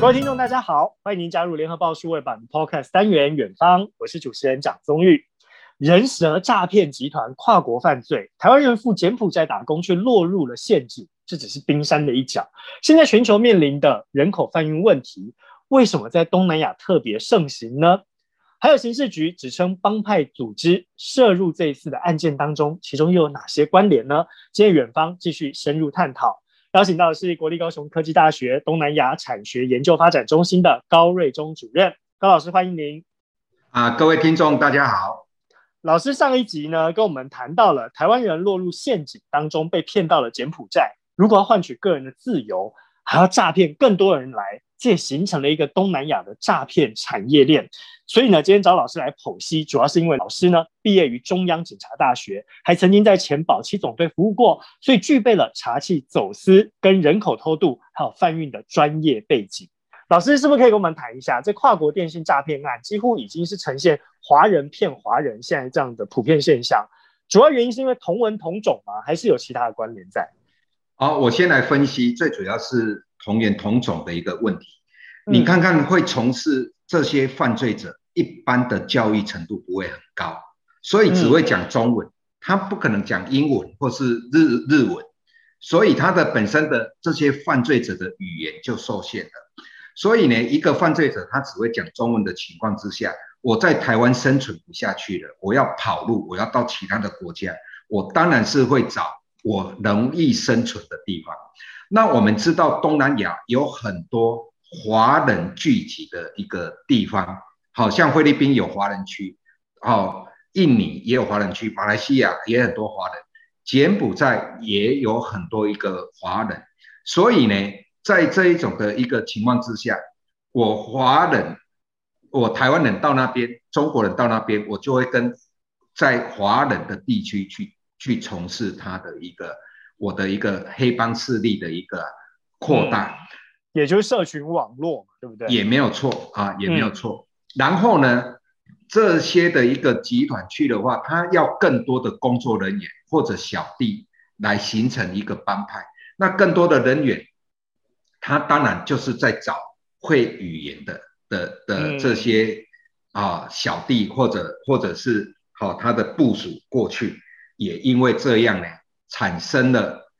各位听众，大家好，欢迎您加入联合报数位版 Podcast 单元《远方》，我是主持人蒋宗玉。人蛇诈骗集团跨国犯罪，台湾人赴柬埔寨打工却落入了陷阱，这只是冰山的一角。现在全球面临的人口贩运问题，为什么在东南亚特别盛行呢？还有刑事局指称帮派组织涉入这一次的案件当中，其中又有哪些关联呢？今天远方继续深入探讨。邀请到的是国立高雄科技大学东南亚产学研究发展中心的高瑞忠主任，高老师欢迎您。啊，各位听众大家好。老师上一集呢跟我们谈到了台湾人落入陷阱当中被骗到了柬埔寨，如果要换取个人的自由，还要诈骗更多人来。这形成了一个东南亚的诈骗产业链，所以呢，今天找老师来剖析，主要是因为老师呢毕业于中央警察大学，还曾经在前保七总队服务过，所以具备了查缉走私跟人口偷渡还有贩运的专业背景。老师是不是可以跟我们谈一下，这跨国电信诈骗案几乎已经是呈现华人骗华人现在这样的普遍现象？主要原因是因为同文同种吗？还是有其他的关联在？好，我先来分析，最主要是。同源同种的一个问题，你看看会从事这些犯罪者，一般的教育程度不会很高，所以只会讲中文，他不可能讲英文或是日日文，所以他的本身的这些犯罪者的语言就受限了。所以呢，一个犯罪者他只会讲中文的情况之下，我在台湾生存不下去了，我要跑路，我要到其他的国家，我当然是会找我容易生存的地方。那我们知道东南亚有很多华人聚集的一个地方，好像菲律宾有华人区，哦，印尼也有华人区，马来西亚也很多华人，柬埔寨也有很多一个华人，所以呢，在这一种的一个情况之下，我华人，我台湾人到那边，中国人到那边，我就会跟在华人的地区去去从事他的一个。我的一个黑帮势力的一个扩大，嗯，也就是社群网络，对不对？也没有错啊，也没有错。嗯、然后呢，这些的一个集团去的话，他要更多的工作人员或者小弟来形成一个帮派。那更多的人员，他当然就是在找会语言的的的这些啊小弟或者或者是好、啊、他的部署过去，也因为这样呢。产生了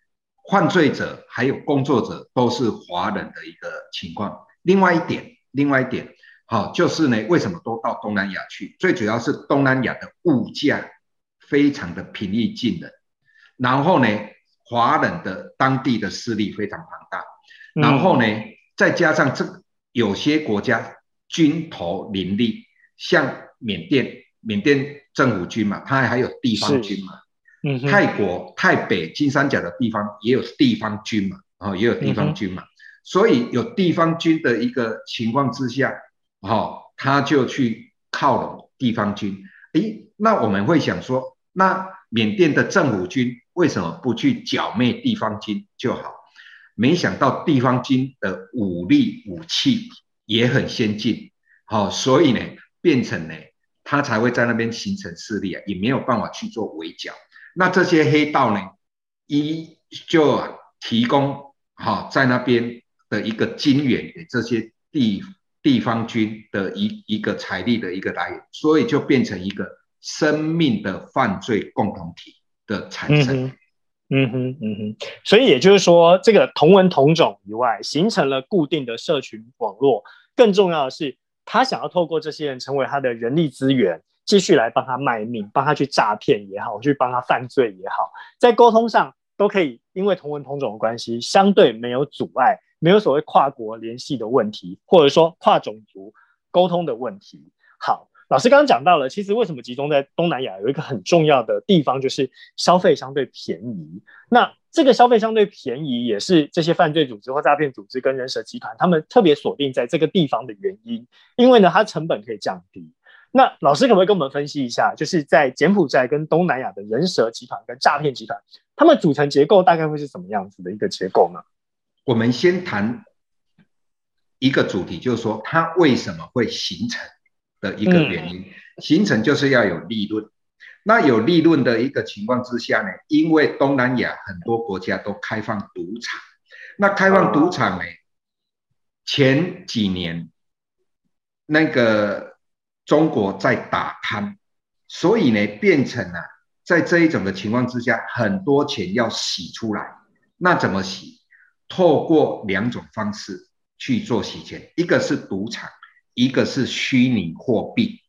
犯罪者还有工作者都是华人的一个情况。另外一点，另外一点，好，就是呢，为什么都到东南亚去？最主要是东南亚的物价非常的平易近人，然后呢，华人的当地的势力非常庞大，然后呢，再加上这有些国家军头林立，像缅甸，缅甸政府军嘛，它还有地方军嘛。嗯，泰国泰北金三角的地方也有地方军嘛，啊、哦，也有地方军嘛，嗯、所以有地方军的一个情况之下，哦，他就去靠拢地方军。诶，那我们会想说，那缅甸的政府军为什么不去剿灭地方军就好？没想到地方军的武力武器也很先进，好、哦，所以呢，变成呢，他才会在那边形成势力啊，也没有办法去做围剿。那这些黑道呢，一就提供好在那边的一个金援给这些地地方军的一一个财力的一个来源，所以就变成一个生命的犯罪共同体的产生。嗯哼，嗯哼，所以也就是说，这个同文同种以外，形成了固定的社群网络。更重要的是，他想要透过这些人成为他的人力资源。继续来帮他卖命，帮他去诈骗也好，去帮他犯罪也好，在沟通上都可以，因为同文同种的关系，相对没有阻碍，没有所谓跨国联系的问题，或者说跨种族沟通的问题。好，老师刚刚讲到了，其实为什么集中在东南亚，有一个很重要的地方，就是消费相对便宜。那这个消费相对便宜，也是这些犯罪组织或诈骗组织跟人蛇集团他们特别锁定在这个地方的原因，因为呢，它成本可以降低。那老师可不可以跟我们分析一下，就是在柬埔寨跟东南亚的人蛇集团跟诈骗集团，他们组成结构大概会是什么样子的一个结构呢？我们先谈一个主题，就是说它为什么会形成的一个原因。嗯、形成就是要有利润。那有利润的一个情况之下呢，因为东南亚很多国家都开放赌场，那开放赌场呢，前几年那个中国在打贪，所以呢变成了、啊、在这一种的情况之下，很多钱要洗出来。那怎么洗？透过两种方式去做洗钱，一个是赌场，一个是虚拟货币。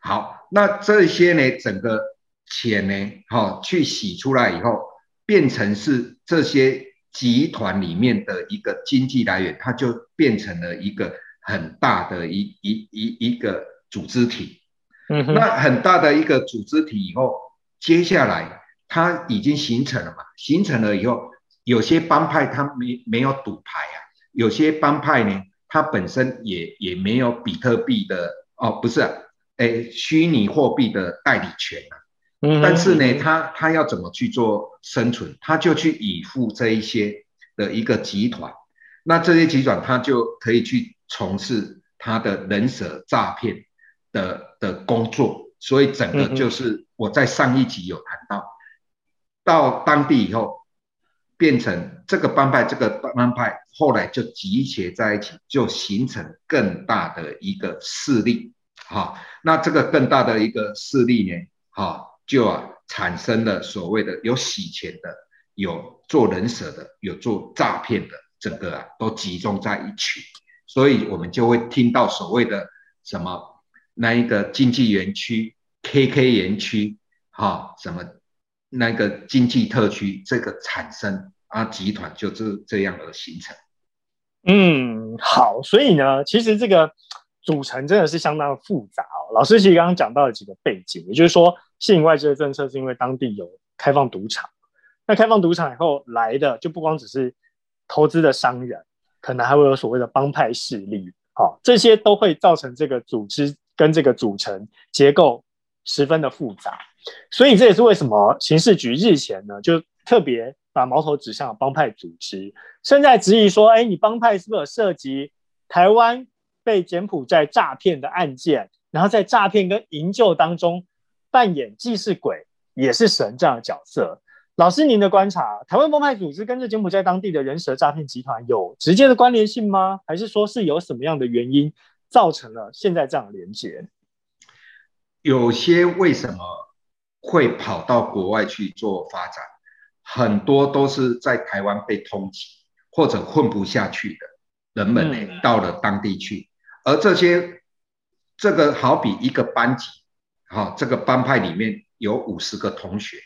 好，那这些呢，整个钱呢，好去洗出来以后，变成是这些集团里面的一个经济来源，它就变成了一个很大的一一一一个组织体。嗯，那很大的一个组织体以后，接下来它已经形成了嘛？形成了以后，有些帮派它没没有赌牌啊，有些帮派呢，它本身也也没有比特币的哦，不是、啊。哎，虚拟货币的代理权啊，嗯，但是呢，他他要怎么去做生存？他就去依附这一些的一个集团，那这些集团他就可以去从事他的人蛇诈骗的的工作，所以整个就是我在上一集有谈到，到当地以后变成这个帮派，这个帮派后来就集结在一起，就形成更大的一个势力。好，那这个更大的一个势力呢，好，就啊产生了所谓的有洗钱的，有做人蛇的，有做诈骗的，整个啊都集中在一起，所以我们就会听到所谓的什么那一个经济园区、KK 园区，哈，什么那个经济特区这个产生啊，集团就这这样而形成。嗯，好，所以呢，其实这个。组成真的是相当复杂哦。老师其实刚刚讲到了几个背景，也就是说，吸引外资的政策是因为当地有开放赌场。那开放赌场以后来的就不光只是投资的商人，可能还会有所谓的帮派势力，好，这些都会造成这个组织跟这个组成结构十分的复杂。所以这也是为什么刑事局日前呢，就特别把矛头指向了帮派组织，现在质疑说，哎，你帮派是不是有涉及台湾？被柬埔寨诈骗的案件，然后在诈骗跟营救当中扮演既是鬼也是神这样的角色。老师，您的观察，台湾帮派组织跟这柬埔寨当地的人蛇诈骗集团有直接的关联性吗？还是说是有什么样的原因造成了现在这样的连接？有些为什么会跑到国外去做发展？很多都是在台湾被通缉或者混不下去的人们呢，到了当地去。而这些，这个好比一个班级，哈，这个帮派里面有五十个同学，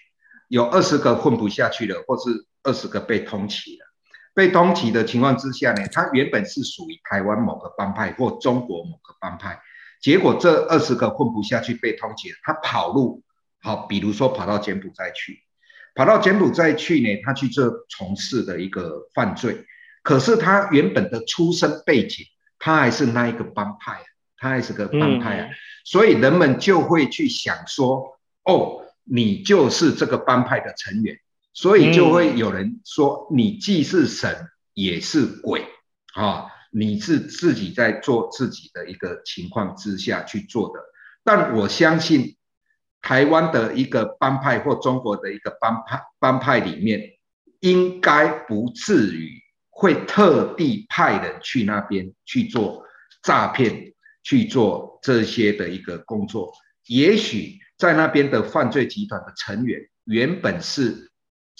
有二十个混不下去的，或是二十个被通缉了。被通缉的情况之下呢，他原本是属于台湾某个帮派或中国某个帮派，结果这二十个混不下去被通缉，他跑路，好，比如说跑到柬埔寨去，跑到柬埔寨去呢，他去做从事的一个犯罪，可是他原本的出身背景。他还是那一个帮派，他还是个帮派啊，嗯、所以人们就会去想说，哦，你就是这个帮派的成员，所以就会有人说，你既是神也是鬼啊、你是自己在做自己的一个情况之下去做的。但我相信，台湾的一个帮派或中国的一个帮派帮派里面，应该不至于。会特地派人去那边去做诈骗，去做这些的一个工作。也许在那边的犯罪集团的成员原本是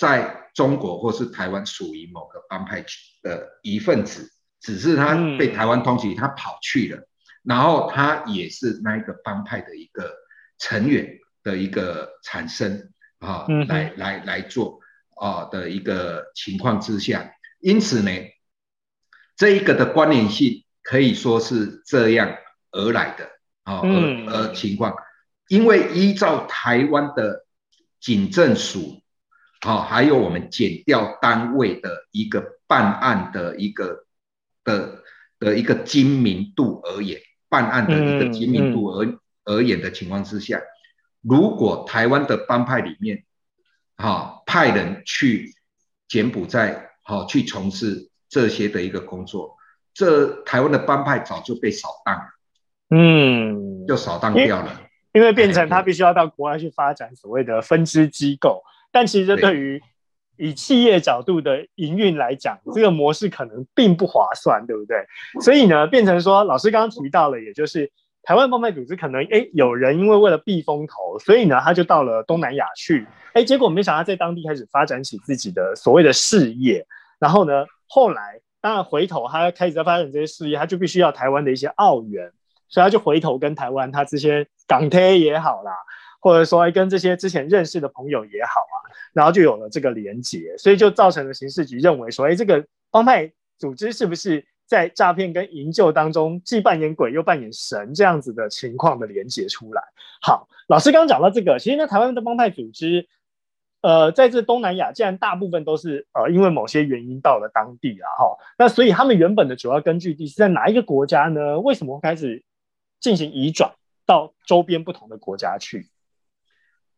在中国或是台湾属于某个帮派的一份子，只是他被台湾通缉，他跑去了，然后他也是那一个帮派的一个成员的一个产生啊，来来来做啊的一个情况之下。因此呢，这一个的关联性可以说是这样而来的啊，而而情况，因为依照台湾的警政署啊，还有我们减掉单位的一个办案的一个的的一个精明度而言，办案的一个精明度而而言的情况之下，如果台湾的帮派里面哦派人去柬埔寨。好，去从事这些的一个工作，这台湾的帮派早就被扫荡，嗯，就扫荡掉了，因为变成他必须要到国外去发展所谓的分支机构，但其实这对于以企业角度的营运来讲，这个模式可能并不划算，对不对？所以呢，变成说，老师刚刚提到了，也就是台湾帮派组织可能，哎，有人因为为了避风头，所以呢，他就到了东南亚去，哎，结果没想到在当地开始发展起自己的所谓的事业，然后呢，后来当然回头他开始在发展这些事业，他就必须要台湾的一些澳元，所以他就回头跟台湾他这些港铁也好啦。或者说跟这些之前认识的朋友也好啊，然后就有了这个连结，所以就造成了刑事局认为说，哎，这个帮派组织是不是在诈骗跟营救当中既扮演鬼又扮演神这样子的情况的连结出来？好，老师刚刚讲到这个，其实呢，台湾的帮派组织，呃，在这东南亚，既然大部分都是呃因为某些原因到了当地啊，哈，那所以他们原本的主要根据地是在哪一个国家呢？为什么会开始进行移转到周边不同的国家去？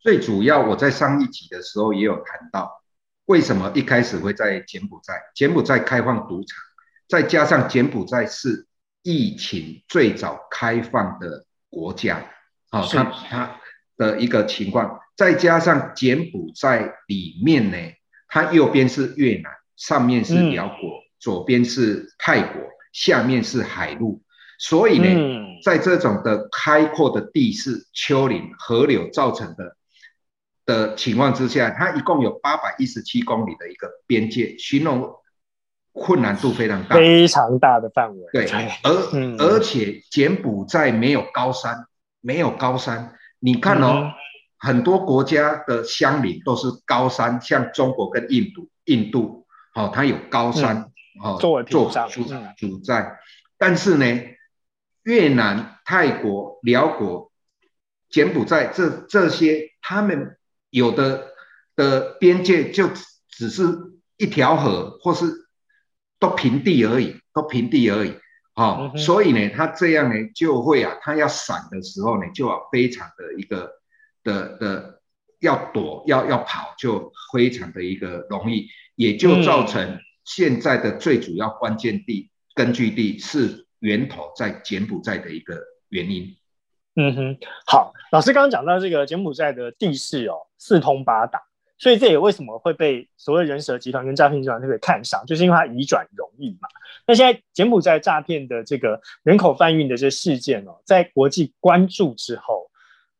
最主要，我在上一集的时候也有谈到，为什么一开始会在柬埔寨？柬埔寨开放赌场，再加上柬埔寨是疫情最早开放的国家，好，它它的一个情况，再加上柬埔寨里面呢，它右边是越南，上面是辽国，嗯、左边是泰国，下面是海陆，所以呢，嗯、在这种的开阔的地势、丘陵、河流造成的。的情况之下，它一共有八百一十七公里的一个边界，形容困难度非常大，非常大的范围。对，而、嗯、而且柬埔寨没有高山，没有高山。你看哦，嗯、很多国家的乡邻都是高山，像中国跟印度，印度哦，它有高山、嗯、哦，作为主主在。但是呢，越南、泰国、寮国、柬埔寨这这些，他们。有的的边界就只是一条河，或是都平地而已，都平地而已，哦，嗯、所以呢，他这样呢就会啊，他要闪的时候呢，就要非常的一个的的要躲，要要跑，就非常的一个容易，也就造成现在的最主要关键地、嗯、根据地是源头在柬埔寨的一个原因。嗯哼，好，老师刚刚讲到这个柬埔寨的地势哦，四通八达，所以这也为什么会被所谓人蛇集团跟诈骗集团特别看上，就是因为它移转容易嘛。那现在柬埔寨诈骗的这个人口贩运的这事件哦，在国际关注之后，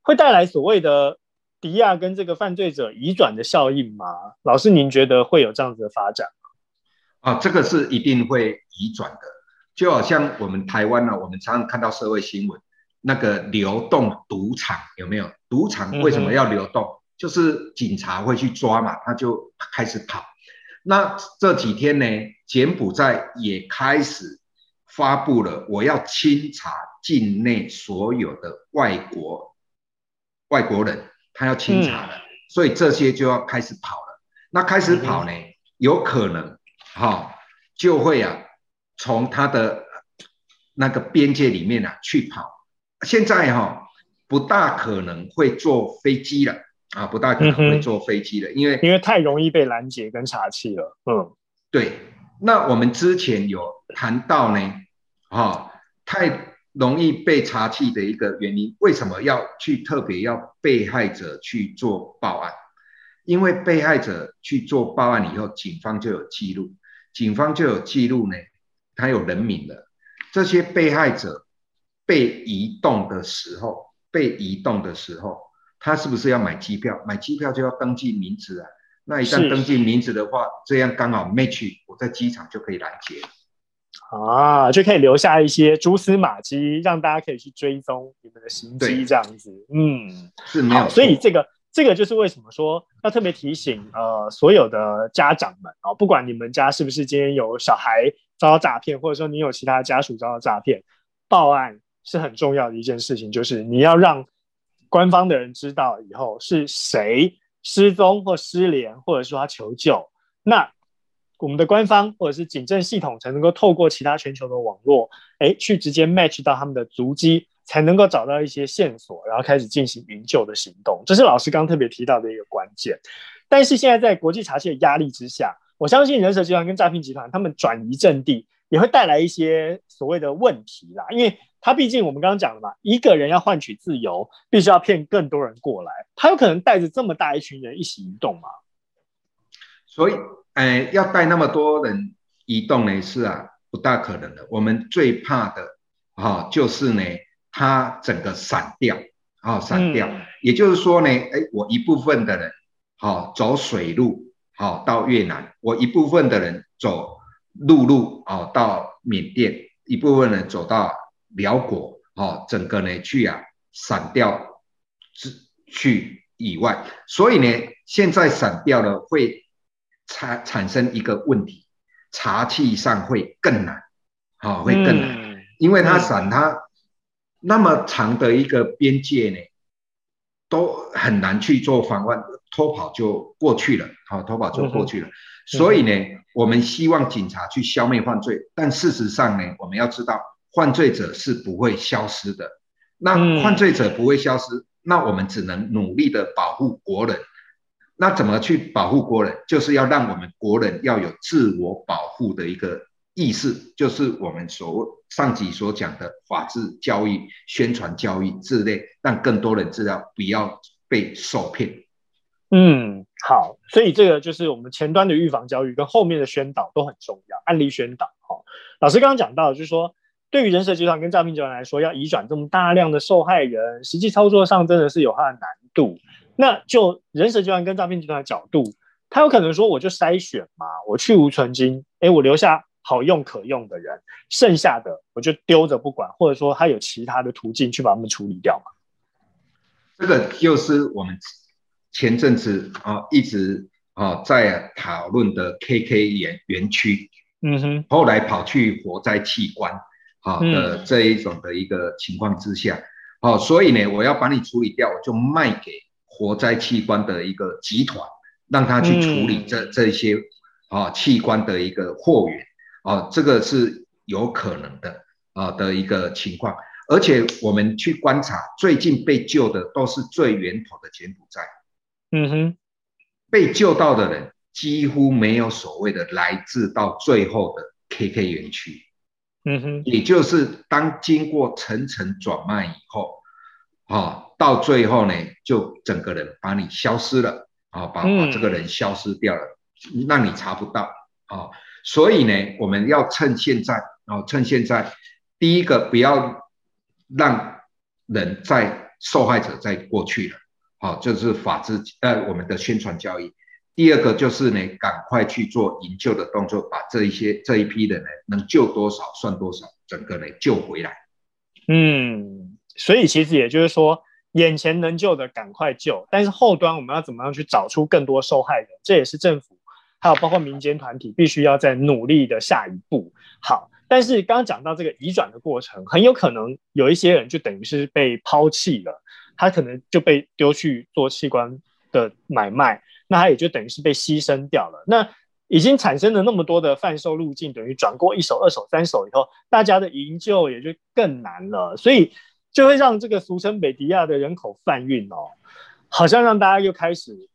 会带来所谓的迪亚跟这个犯罪者移转的效应吗？老师，您觉得会有这样子的发展吗？啊，这个是一定会移转的，就好像我们台湾呢，我们常常看到社会新闻。那个流动赌场有没有？赌场为什么要流动？嗯、就是警察会去抓嘛，他就开始跑。那这几天呢，柬埔寨也开始发布了，我要清查境内所有的外国外国人，他要清查了，嗯、所以这些就要开始跑了。那开始跑呢，嗯、有可能哈、哦、就会啊，从他的那个边界里面啊去跑。现在哈、哦、不大可能会坐飞机了啊，不大可能会坐飞机了，嗯、因为因为太容易被拦截跟查气了。嗯，对。那我们之前有谈到呢，哈、哦，太容易被查气的一个原因，为什么要去特别要被害者去做报案？因为被害者去做报案以后，警方就有记录，警方就有记录呢，他有人名的这些被害者。被移动的时候，被移动的时候，他是不是要买机票？买机票就要登记名字啊。那一旦登记名字的话，这样刚好 match，我在机场就可以拦截啊，就可以留下一些蛛丝马迹，让大家可以去追踪你们的行迹，这样子。嗯，是没有。所以这个这个就是为什么说要特别提醒呃所有的家长们啊，不管你们家是不是今天有小孩遭到诈骗，或者说你有其他家属遭到诈骗，报案。是很重要的一件事情，就是你要让官方的人知道以后是谁失踪或失联，或者说他求救，那我们的官方或者是警政系统才能够透过其他全球的网络，哎，去直接 match 到他们的足迹，才能够找到一些线索，然后开始进行营救的行动。这是老师刚特别提到的一个关键。但是现在在国际查缉的压力之下，我相信人蛇集团跟诈骗集团他们转移阵地，也会带来一些所谓的问题啦，因为。他毕竟我们刚刚讲了嘛，一个人要换取自由，必须要骗更多人过来。他有可能带着这么大一群人一起移动吗？所以，哎，要带那么多人移动呢，是啊，不大可能的。我们最怕的，哈、哦，就是呢，他整个散掉，啊、哦，散掉。嗯、也就是说呢，哎，我一部分的人，好、哦、走水路，好、哦、到越南；我一部分的人走陆路，哦到缅甸；一部分人走到寮国，哦，整个呢去啊散掉，去以外。所以呢，现在散掉了会。产产生一个问题，查缉上会更难，好、哦，会更难，嗯、因为它散它那么长的一个边界呢，都很难去做防范，偷跑就过去了，好、哦，偷跑就过去了。嗯、所以呢，嗯、我们希望警察去消灭犯罪，但事实上呢，我们要知道，犯罪者是不会消失的。那犯罪者不会消失，嗯、那我们只能努力的保护国人。那怎么去保护国人？就是要让我们国人要有自我保护的一个意识，就是我们所上集所讲的法治教育、宣传教育之类，让更多人知道不要被受骗。嗯，好，所以这个就是我们前端的预防教育跟后面的宣导都很重要，案例宣导。好，老师刚刚讲到，就是说对于人蛇集团跟诈骗集团来说，要移转这么大量的受害人，实际操作上真的是有它的难度。那就人蛇集团跟诈骗集团的角度，他有可能说，我就筛选嘛，我去无存金，哎，我留下好用可用的人，剩下的我就丢着不管，或者说他有其他的途径去把他们处理掉嘛。这个就是我们前阵子啊一直啊在讨论的 KK 园园区，嗯哼，后来跑去活摘器官啊的这一种的一个情况之下，好、所以呢，我要把你处理掉，我就卖给。活摘器官的一个集团，让他去处理这、嗯、这些啊器官的一个货源啊，这个是有可能的啊的一个情况。而且我们去观察，最近被救的都是最源头的柬埔寨。嗯哼，被救到的人几乎没有所谓的来自到最后的 KK 园区。嗯哼，也就是当经过层层转卖以后。啊，到最后呢，就整个人把你消失了啊，把把这个人消失掉了，嗯、让你查不到啊。所以呢，我们要趁现在啊，趁现在，第一个不要让人在受害者在过去了，好，就是法治呃我们的宣传教育。第二个就是呢，赶快去做营救的动作，把这一些这一批人呢，能救多少算多少，整个呢救回来。嗯。所以其实也就是说，眼前能救的赶快救，但是后端我们要怎么样去找出更多受害人？这也是政府还有包括民间团体必须要在努力的下一步。好，但是刚刚讲到这个移转的过程，很有可能有一些人就等于是被抛弃了，他可能就被丢去做器官的买卖，那他也就等于是被牺牲掉了。那已经产生了那么多的贩售路径，等于转过一手、二手、三手以后，大家的营救也就更难了。所以。就会让这个俗称北迪亚的人口贩运哦，好像让大家又开始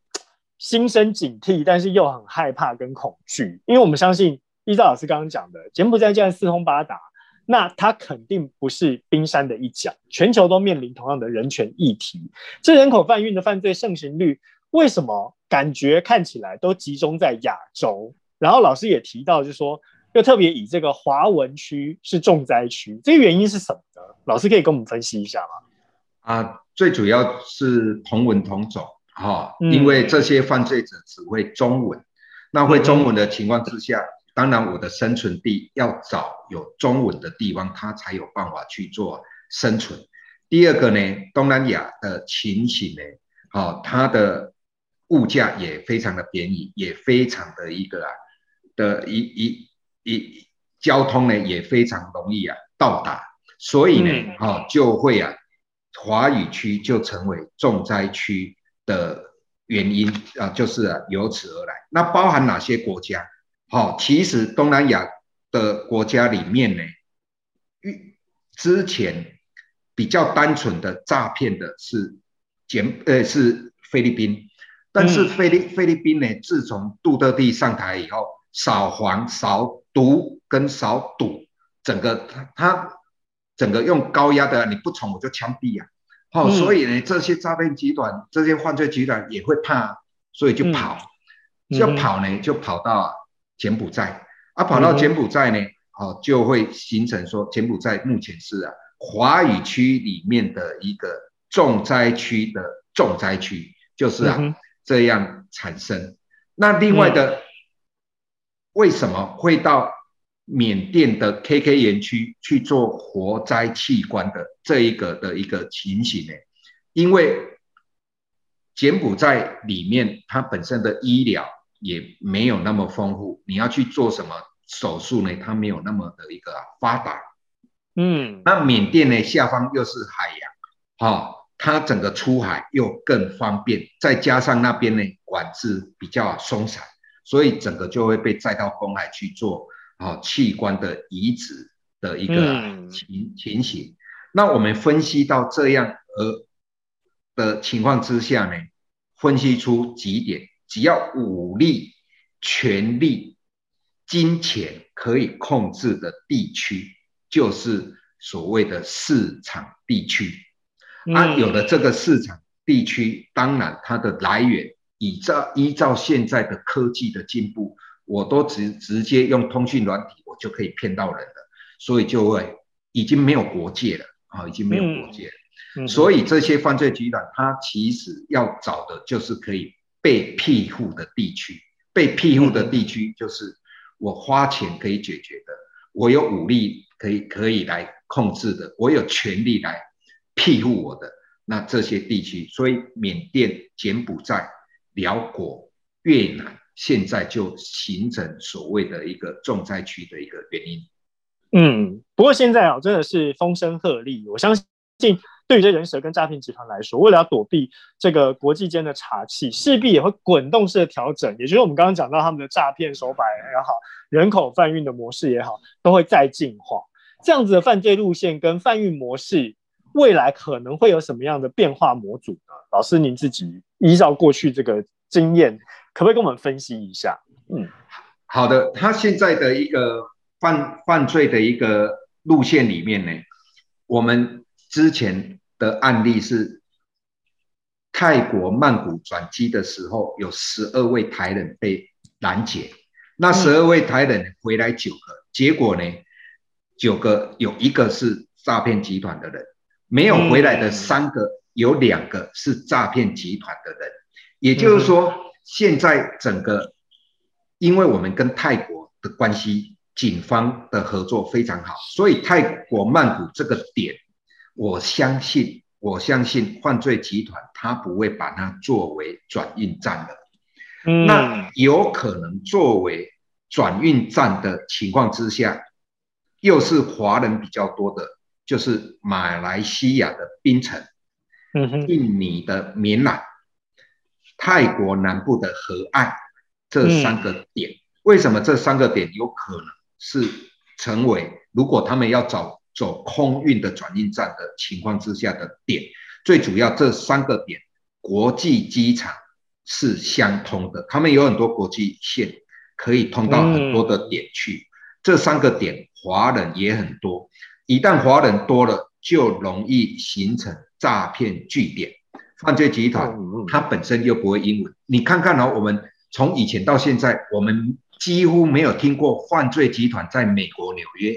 心生警惕，但是又很害怕跟恐惧，因为我们相信依照老师刚刚讲的，柬埔寨既然四通八达，那它肯定不是冰山的一角，全球都面临同样的人权议题。这人口贩运的犯罪盛行率，为什么感觉看起来都集中在亚洲？然后老师也提到，就是说。又特别以这个华文区是重灾区，这个原因是什么呢？老师可以跟我们分析一下吗？啊，最主要是同文同种哈、哦，因为这些犯罪者只会中文，嗯、那会中文的情况之下，嗯、当然我的生存地要找有中文的地方，他才有办法去做生存。第二个呢，东南亚的情形呢，好、哦，它的物价也非常的便宜，也非常的一个啊的一一。一交通呢也非常容易啊到达，所以呢，哈、嗯哦、就会啊，华语区就成为重灾区的原因啊，就是啊由此而来。那包含哪些国家？好、哦，其实东南亚的国家里面呢，之前比较单纯的诈骗的是柬呃是菲律宾，但是菲律、嗯、菲律宾呢，自从杜特地上台以后，扫黄扫。毒跟扫赌，整个他他整个用高压的，你不从我就枪毙啊！好、哦，嗯、所以呢，这些诈骗集团、这些犯罪集团也会怕，所以就跑。嗯、就跑呢，就跑到柬埔寨，啊，跑到柬埔寨呢，哦，就会形成说柬埔寨目前是啊华语区里面的一个重灾区的重灾区，就是啊这样产生。那另外的，为什么会到缅甸的 KK 园区去做活摘器官的这一个的一个情形呢？因为柬埔寨里面它本身的医疗也没有那么丰富，你要去做什么手术呢？它没有那么的一个发达。嗯，那缅甸呢，下方又是海洋，哈，它整个出海又更方便，再加上那边呢管制比较松散，所以整个就会被载到公海去做啊器官的移植的一个情情形。那我们分析到这样呃。的情况之下呢，分析出几点，只要武力、权力、金钱可以控制的地区，就是所谓的市场地区。嗯、啊，有了这个市场地区，当然它的来源，依照依照现在的科技的进步，我都直直接用通讯软体，我就可以骗到人了，所以就会已经没有国界了啊，已经没有国界了。嗯所以这些犯罪集团，它其实要找的就是可以被庇护的地区。被庇护的地区就是我花钱可以解决的，我有武力可以可以来控制的，我有权利来庇护我的那这些地区。所以缅甸、柬埔寨、寮国、越南现在就形成所谓的一个重灾区的一个原因。嗯，不过现在啊，真的是风声鹤唳，我相信。对于这人蛇跟诈骗集团来说，为了要躲避这个国际间的查缉，势必也会滚动式的调整。也就是我们刚刚讲到他们的诈骗手法也好，人口贩运的模式也好，都会再进化。这样子的犯罪路线跟贩运模式，未来可能会有什么样的变化模组呢？老师，您自己依照过去这个经验，可不可以跟我们分析一下？嗯，好的。他现在的一个犯犯罪的一个路线里面呢，我们之前。的案例是泰国曼谷转机的时候，有十二位台人被拦截。那十二位台人回来九个，结果呢，九个有一个是诈骗集团的人，没有回来的三个，有两个是诈骗集团的人。也就是说，现在整个，因为我们跟泰国的关系，警方的合作非常好，所以泰国曼谷这个点。我相信，我相信犯罪集团他不会把它作为转运站的，那有可能作为转运站的情况之下，又是华人比较多的，就是马来西亚的槟城，嗯哼，印尼的棉兰，泰国南部的河岸这三个点，为什么这三个点有可能是成为，如果他们要找？走空运的转运站的情况之下的点，最主要这三个点，国际机场是相通的，他们有很多国际线可以通到很多的点去。嗯、这三个点华人也很多，一旦华人多了，就容易形成诈骗据点。犯罪集团它本身又不会英文，你看看哦，我们从以前到现在，我们几乎没有听过犯罪集团在美国纽约。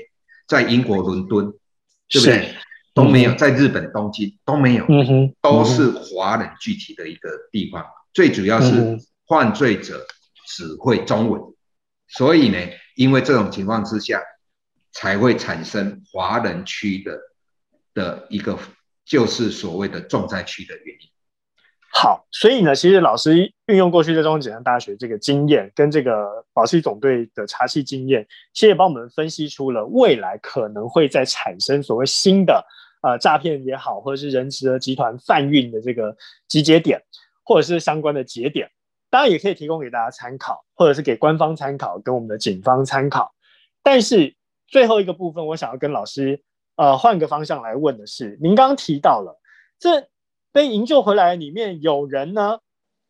在英国伦敦，对不对？都没有，在日本东京都没有，嗯，都是华人聚集的一个地方。最主要是犯罪者只会中文，所以呢，因为这种情况之下，才会产生华人区的的一个，就是所谓的重灾区的原因。好，所以呢，其实老师运用过去在中央警察大学这个经验，跟这个保释总队的查缉经验，其实也帮我们分析出了未来可能会再产生所谓新的呃诈骗也好，或者是人蛇集团贩运的这个集结点，或者是相关的节点，当然也可以提供给大家参考，或者是给官方参考，跟我们的警方参考。但是最后一个部分，我想要跟老师呃换个方向来问的是，您刚刚提到了这。被营救回来里面有人呢，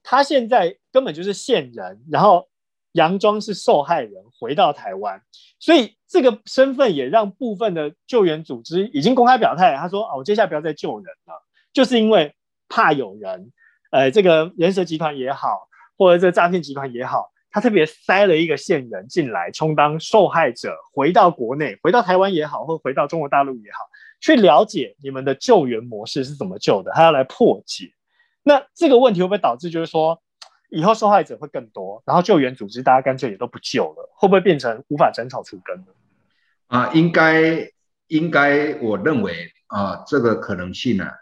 他现在根本就是线人，然后佯装是受害人回到台湾，所以这个身份也让部分的救援组织已经公开表态，他说：“哦，我接下来不要再救人了，就是因为怕有人，呃，这个人蛇集团也好，或者这诈骗集团也好，他特别塞了一个线人进来充当受害者，回到国内，回到台湾也好，或回到中国大陆也好，去了解你们的救援模式是怎么救的，他要来破解。那这个问题会不会导致就是说，以后受害者会更多，然后救援组织大家干脆也都不救了，会不会变成无法斩草除根呢？啊，应该应该，我认为啊，这个可能性呢、啊、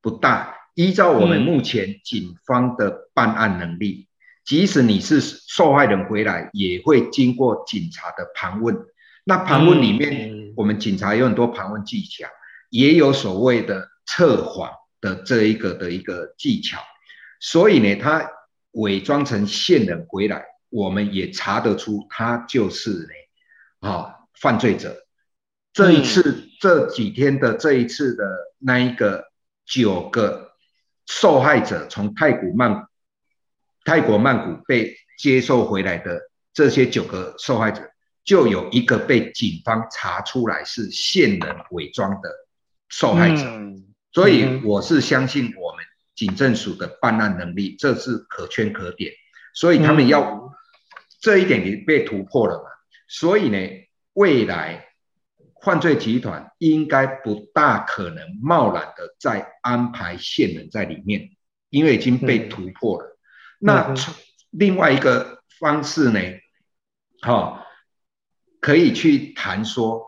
不大。依照我们目前警方的办案能力，嗯、即使你是受害人回来，也会经过警察的盘问。那盘问里面，嗯、我们警察有很多盘问技巧，也有所谓的测谎的这一个的一个技巧。所以呢，他伪装成线人回来，我们也查得出他就是呢，啊，犯罪者。这一次、嗯、这几天的这一次的那一个九个。受害者从泰国曼泰国曼谷被接受回来的这些九个受害者，就有一个被警方查出来是线人伪装的受害者，嗯、所以我是相信我们警政署的办案能力，这是可圈可点，所以他们要、嗯、这一点也被突破了嘛，所以呢，未来。犯罪集团应该不大可能贸然的再安排线人在里面，因为已经被突破了。嗯、那另外一个方式呢？好、哦，可以去谈说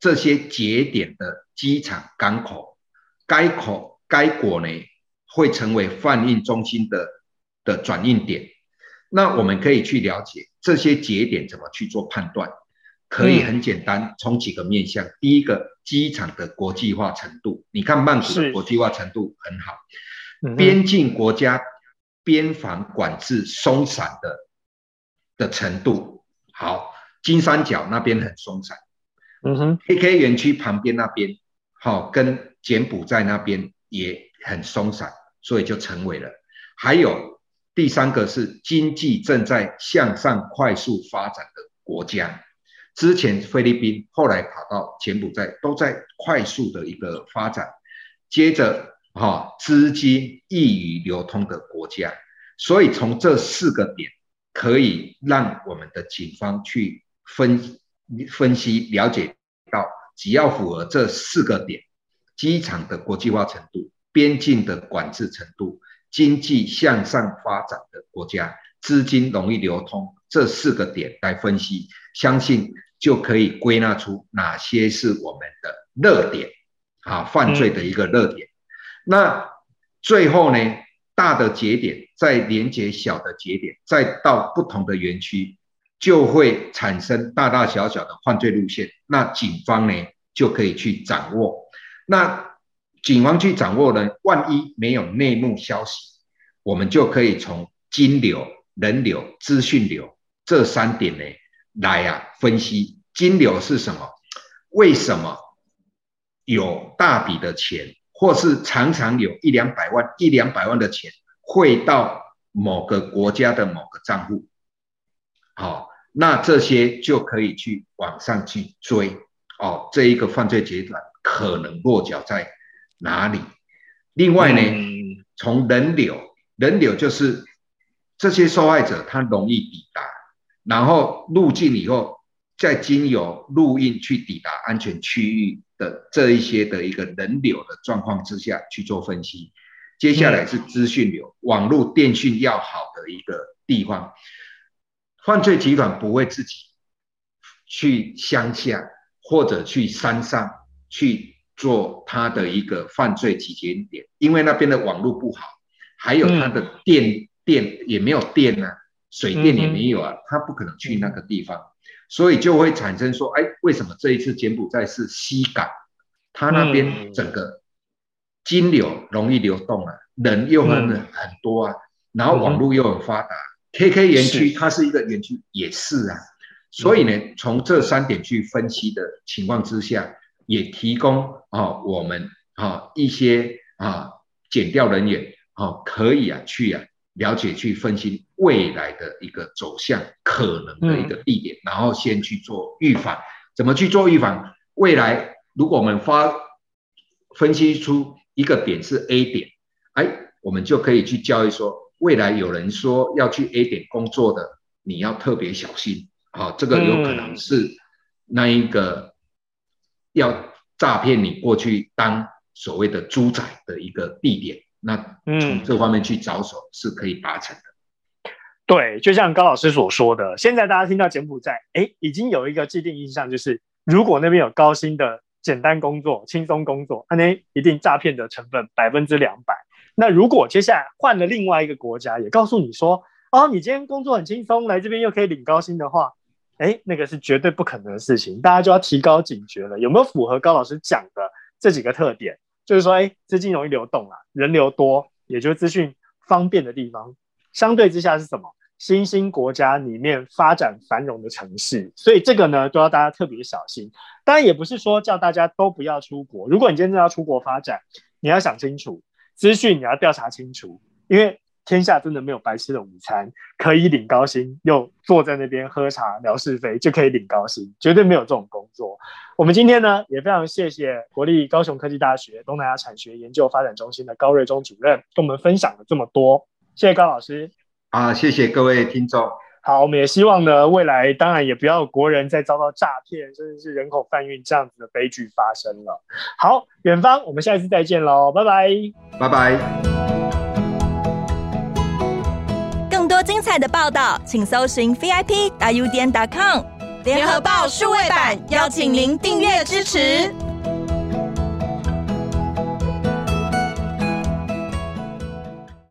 这些节点的机场、港口，该口、该国呢会成为贩运中心的的转运点。那我们可以去了解这些节点怎么去做判断。可以很简单，从几个面向。嗯、第一个，机场的国际化程度，你看曼谷的国际化程度很好。边境国家边防管制松散的的程度好，金三角那边很松散。嗯哼，KK 园区旁边那边好，跟柬埔寨那边也很松散，所以就成为了。还有第三个是经济正在向上快速发展的国家。之前菲律宾，后来跑到柬埔寨，都在快速的一个发展。接着，哈，资金易于流通的国家，所以从这四个点，可以让我们的警方去分分析了解到，只要符合这四个点：机场的国际化程度、边境的管制程度、经济向上发展的国家、资金容易流通，这四个点来分析，相信。就可以归纳出哪些是我们的热点，啊，犯罪的一个热点。那最后呢，大的节点再连接小的节点，再到不同的园区，就会产生大大小小的犯罪路线。那警方呢，就可以去掌握。那警方去掌握呢，万一没有内幕消息，我们就可以从金流、人流、资讯流这三点呢。来、啊，分析金流是什么？为什么有大笔的钱，或是常常有一两百万、一两百万的钱汇到某个国家的某个账户？好，那这些就可以去往上去追哦。这一个犯罪集团可能落脚在哪里？另外呢，嗯、从人流，人流就是这些受害者他容易抵达。然后入境以后，再经由陆运去抵达安全区域的这一些的一个人流的状况之下去做分析。接下来是资讯流，网络电讯要好的一个地方。犯罪集团不会自己去乡下或者去山上去做他的一个犯罪集结点，因为那边的网络不好，还有他的电电也没有电啊。水电也没有啊，他不可能去那个地方，所以就会产生说，哎，为什么这一次柬埔寨是西港？他那边整个金流容易流动啊，人又很很多啊，然后网络又很发达，KK 园区它是一个园区也是啊，所以呢，从这三点去分析的情况之下，也提供啊我们啊一些啊减掉人员啊可以啊去啊。了解去分析未来的一个走向，可能的一个地点，嗯、然后先去做预防。怎么去做预防？未来如果我们发分析出一个点是 A 点，哎，我们就可以去教育说未来有人说要去 A 点工作的，你要特别小心啊，这个有可能是那一个要诈骗你过去当所谓的猪仔的一个地点，那从这方面去着手是可以达成的。对，就像高老师所说的，现在大家听到柬埔寨，哎，已经有一个既定印象，就是如果那边有高薪的简单工作、轻松工作，那一定诈骗的成分百分之两百。那如果接下来换了另外一个国家，也告诉你说，哦，你今天工作很轻松，来这边又可以领高薪的话，哎，那个是绝对不可能的事情，大家就要提高警觉了。有没有符合高老师讲的这几个特点？就是说，哎，资金容易流动啊，人流多，也就是资讯方便的地方，相对之下是什么？新兴国家里面发展繁荣的城市，所以这个呢都要大家特别小心。当然也不是说叫大家都不要出国，如果你真的要出国发展，你要想清楚，资讯你要调查清楚，因为天下真的没有白吃的午餐，可以领高薪又坐在那边喝茶聊是非就可以领高薪，绝对没有这种工作。我们今天呢也非常谢谢国立高雄科技大学东南亚产学研究发展中心的高瑞忠主任跟我们分享了这么多，谢谢高老师。啊，谢谢各位听众。好，我们也希望呢，未来当然也不要国人再遭到诈骗，甚至是人口贩运这样子的悲剧发生了。好，远方，我们下一次再见喽，拜拜，拜拜。精彩的报道，请搜寻 VIP 大 U 点 com 联合报数位版，邀请您订阅支持。